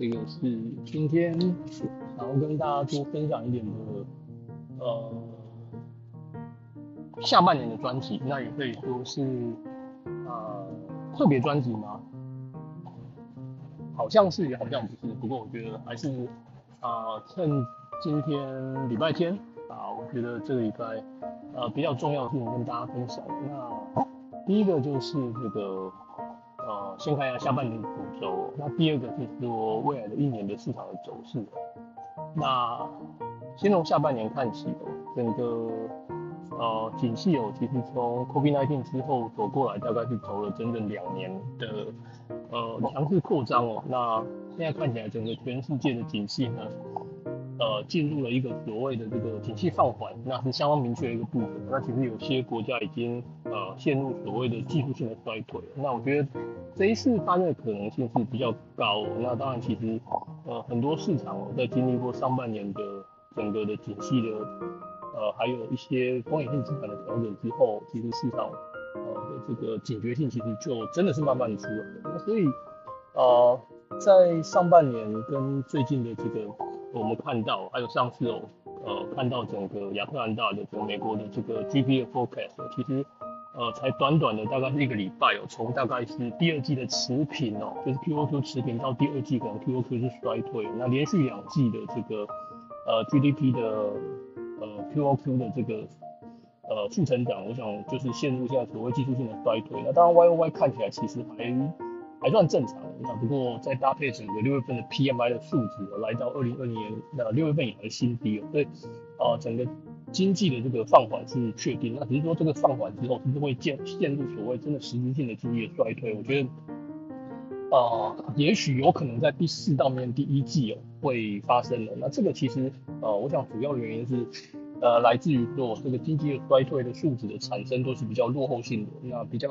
这个是今天想要跟大家多分享一点的，呃，下半年的专辑，那也可以说是呃特别专辑吗？好像是，也好像不是。不过我觉得还是啊，趁今天礼拜天啊，我觉得这个礼拜呃比较重要的事情跟大家分享。那第一个就是这个。呃，先看一下下半年的主轴，那第二个就是说未来的一年的市场的走势。那先从下半年看起，整个呃景气哦，其实从 COVID-19 之后走过来，大概是走了整整两年的呃强势扩张哦。那现在看起来，整个全世界的景气呢？呃，进入了一个所谓的这个景气放缓，那是相当明确的一个部分。那其实有些国家已经呃陷入所谓的技术性的衰退。那我觉得这一次发生的可能性是比较高。那当然，其实呃很多市场在经历过上半年的整个的景气的呃还有一些风险性资产的调整之后，其实市场呃的这个警觉性其实就真的是慢慢的出来了。那所以呃在上半年跟最近的这个。我们看到，还有上次哦，呃，看到整个亚特兰大的整个美国的这个 GDP forecast，其实呃才短短的大概是一个礼拜哦，从大概是第二季的持平哦，就是 QoQ 持平到第二季可能 QoQ 是衰退，那连续两季的这个呃 GDP 的呃 QoQ 的这个呃负成长，我想就是陷入现在所谓技术性的衰退。那当然 YoY 看起来其实还。还算正常，那不过再搭配整个六月份的 PMI 的数值，来到二零二零年那六月份以来新低哦，所以啊整个经济的这个放缓是确定，那只是说这个放缓之后是不是会陷陷入所谓真的实质性的经济的衰退？我觉得啊也许有可能在第四到面第一季哦会发生的。那这个其实呃我想主要的原因是呃来自于说这个经济的衰退的数值的产生都是比较落后性的，那比较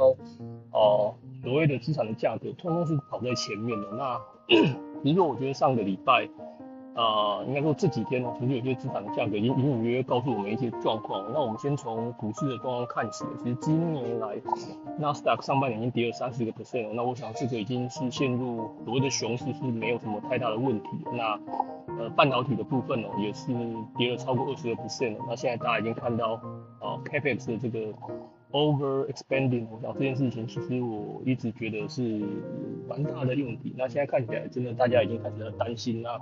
哦。所谓的资产的价格，通通是跑在前面的。那比如说，我觉得上个礼拜，啊，应该说这几天呢，其实有些资产的价格已经隐隐约约告诉我们一些状况。那我们先从股市的状况看起。其实今年来，纳斯达克上半年已经跌了三十个 percent 了。那我想这个已经是陷入所谓的熊市，是没有什么太大的问题。那呃，半导体的部分呢，也是跌了超过二十个 percent 了。那现在大家已经看到，啊，Capex 的这个。Over expanding，我想这件事情其实我一直觉得是蛮大的问题。那现在看起来，真的大家已经开始担心那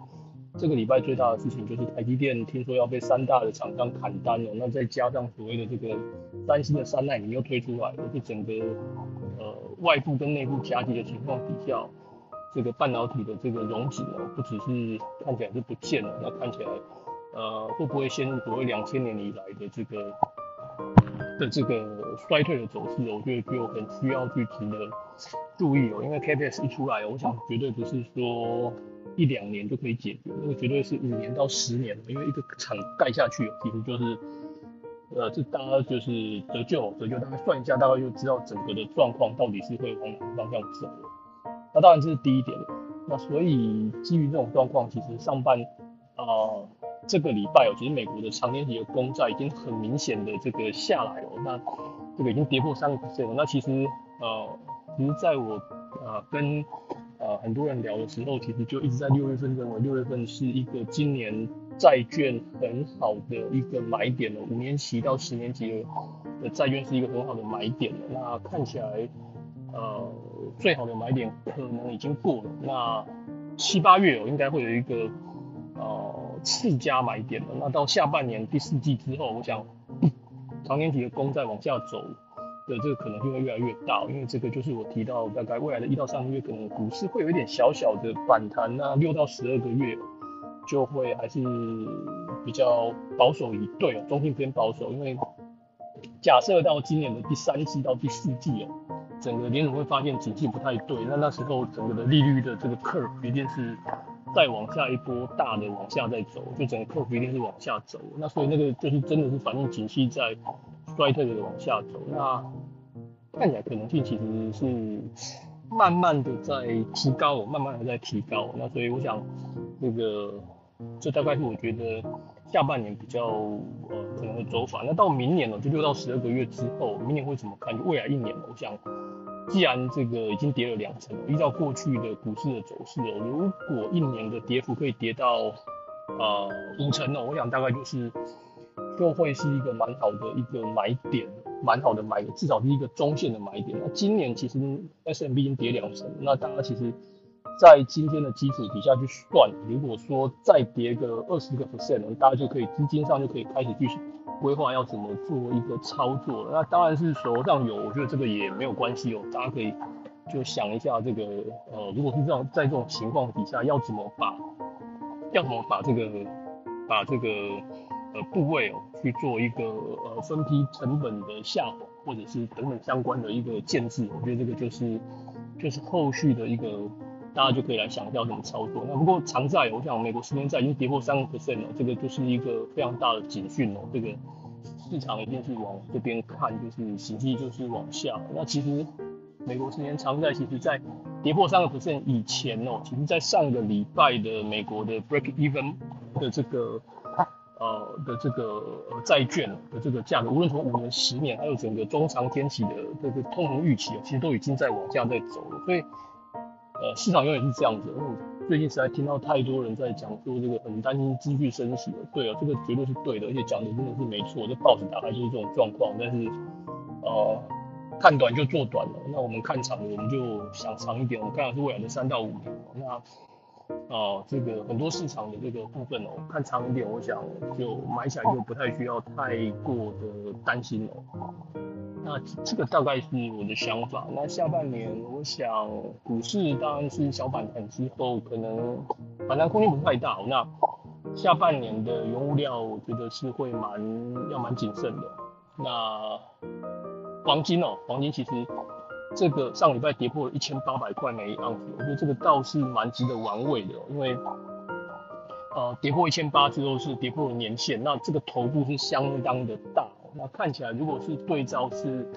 这个礼拜最大的事情就是台积电听说要被三大的厂商砍单了。那再加上所谓的这个三星的三奈米又推出来了，就整个呃外部跟内部夹击的情况底下，这个半导体的这个容景呢，不只是看起来是不见了，那看起来呃会不会陷入所谓两千年以来的这个？的这个衰退的走势，我觉得就很需要去值得注意哦。因为 KPS 一出来，我想绝对不是说一两年就可以解决，那个绝对是五年到十年。因为一个厂盖下去，其实就是，呃，这大家就是折旧，折旧大概算一下，大概就知道整个的状况到底是会往哪个方向走那当然这是第一点。那所以基于这种状况，其实上半啊。这个礼拜哦，其实美国的长年期的公债已经很明显的这个下来了，那这个已经跌破三个百分点了。那其实呃，其实在我呃跟呃很多人聊的时候，其实就一直在六月份认为六月份是一个今年债券很好的一个买点了，五年期到十年期的债券是一个很好的买点了。那看起来呃最好的买点可能已经过了，那七八月哦应该会有一个呃。次加买点了，那到下半年第四季之后，我想长年期的公债往下走的这个可能性会越来越大，因为这个就是我提到大概未来的一到三个月，可能股市会有一点小小的反弹，那六到十二个月就会还是比较保守一对，中性偏保守，因为假设到今年的第三季到第四季哦，整个联储会发现经济不太对，那那时候整个的利率的这个 curve 一定是。再往下一波大的往下再走，就整个客户一定是往下走，那所以那个就是真的是反映景气在衰退的往下走，那看起来可能性其实是慢慢的在提高，慢慢的在提高，那所以我想那个这大概是我觉得下半年比较呃可能的走法。那到明年呢，就六到十二个月之后，明年会怎么看？就未来一年，我想，既然这个已经跌了两成，依照过去的股市的走势哦，如果一年的跌幅可以跌到呃五成哦，我想大概就是就会是一个蛮好的一个买点，蛮好的买点，至少是一个中线的买点。那今年其实 S M B 已经跌两成，那大家其实。在今天的基础底下去算，如果说再跌个二十个 percent，大家就可以资金上就可以开始去规划要怎么做一个操作。那当然是手上有，我觉得这个也没有关系哦，大家可以就想一下这个呃，如果是这样在这种情况底下要怎么把要怎么把这个把这个呃部位哦去做一个呃分批成本的下滑，或者是等等相关的一个建制，我觉得这个就是就是后续的一个。大家就可以来想一下怎么操作。那不过长债，我想美国十年债已经跌破三个 percent 了，这个就是一个非常大的警讯哦。这个市场一定是往这边看，就是实际就是往下。那其实美国十年长债其实在跌破三个 percent 以前哦，其实在上个礼拜的美国的 break even 的这个的这个债券的这个价格，无论从五年、十年，还有整个中长天期的这个通膨预期其实都已经在往下在走了，所以。呃，市场永远是这样子。因为最近实在听到太多人在讲说这个很担心继续升息了。对啊，这个绝对是对的，而且讲的真的是没错。这报纸打开就是这种状况。但是，呃，看短就做短了。那我们看长，我们就想长一点。我们看的是未来的三到五年。那，哦，这个很多市场的这个部分哦，看长一点，我想就买起来就不太需要太过的担心哦。那这个大概是我的想法。那下半年，我想股市当然是小反弹之后，可能反弹空间不太大。那下半年的原物料，我觉得是会蛮要蛮谨慎的。那黄金哦，黄金其实这个上礼拜跌破了一千八百块每盎司，我觉得这个倒是蛮值得玩味的，因为呃跌破一千八之后是跌破了年线，那这个头部是相当的大。那看起来，如果是对照是，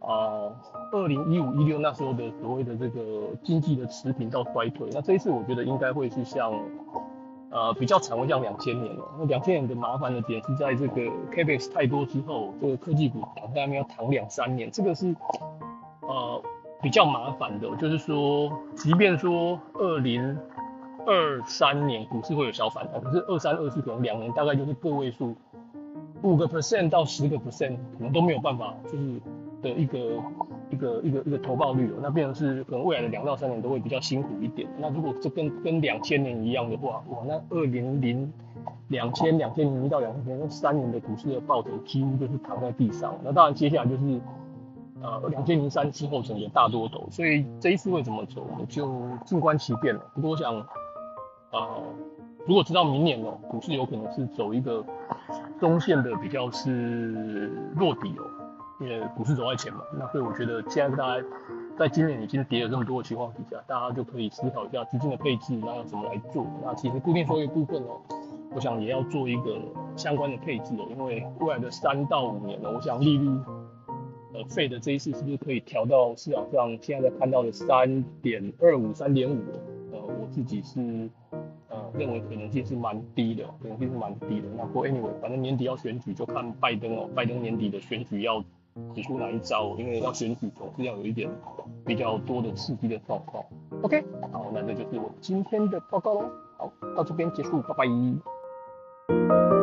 啊，二零一五一六那时候的所谓的这个经济的持平到衰退，那这一次我觉得应该会是像，呃，比较长会像两千年了。那两千年的麻烦的点是在这个 capex 太多之后，这个科技股躺在那边要躺两三年，这个是，呃，比较麻烦的。就是说，即便说二零二三年股市会有小反弹，可是二三二四可能两年大概就是个位数。五个 percent 到十个 percent 可能都没有办法，就是的一个一个一个一个投报率哦，那变成是可能未来的两到三年都会比较辛苦一点。那如果这跟跟两千年一样的话，哇，那二零零两千两千零一到两千那三年的股市的报酬几乎就是躺在地上。那当然接下来就是呃两千零三之后整个大多头，所以这一次会怎么走，我们就静观其变了。不过我想啊。如果知道明年哦，股市有可能是走一个中线的比较是落底哦，因为股市走在前嘛，那所以我觉得现在大家在今年已经跌了这么多的情况底下，大家就可以思考一下资金的配置，那要怎么来做？那其实固定收益部分哦，我想也要做一个相关的配置哦，因为未来的三到五年呢，我想利率呃费的这一次是不是可以调到市场上现在在看到的三点二五、三点五？呃，我自己是呃。认为可能性是蛮低的，可能性是蛮低的。那不过 anyway，反正年底要选举，就看拜登哦，拜登年底的选举要使出哪一招，因为要选举总是要有一点比较多的刺激的状况。OK，好，那这就是我今天的报告喽。好，到这边结束，拜拜。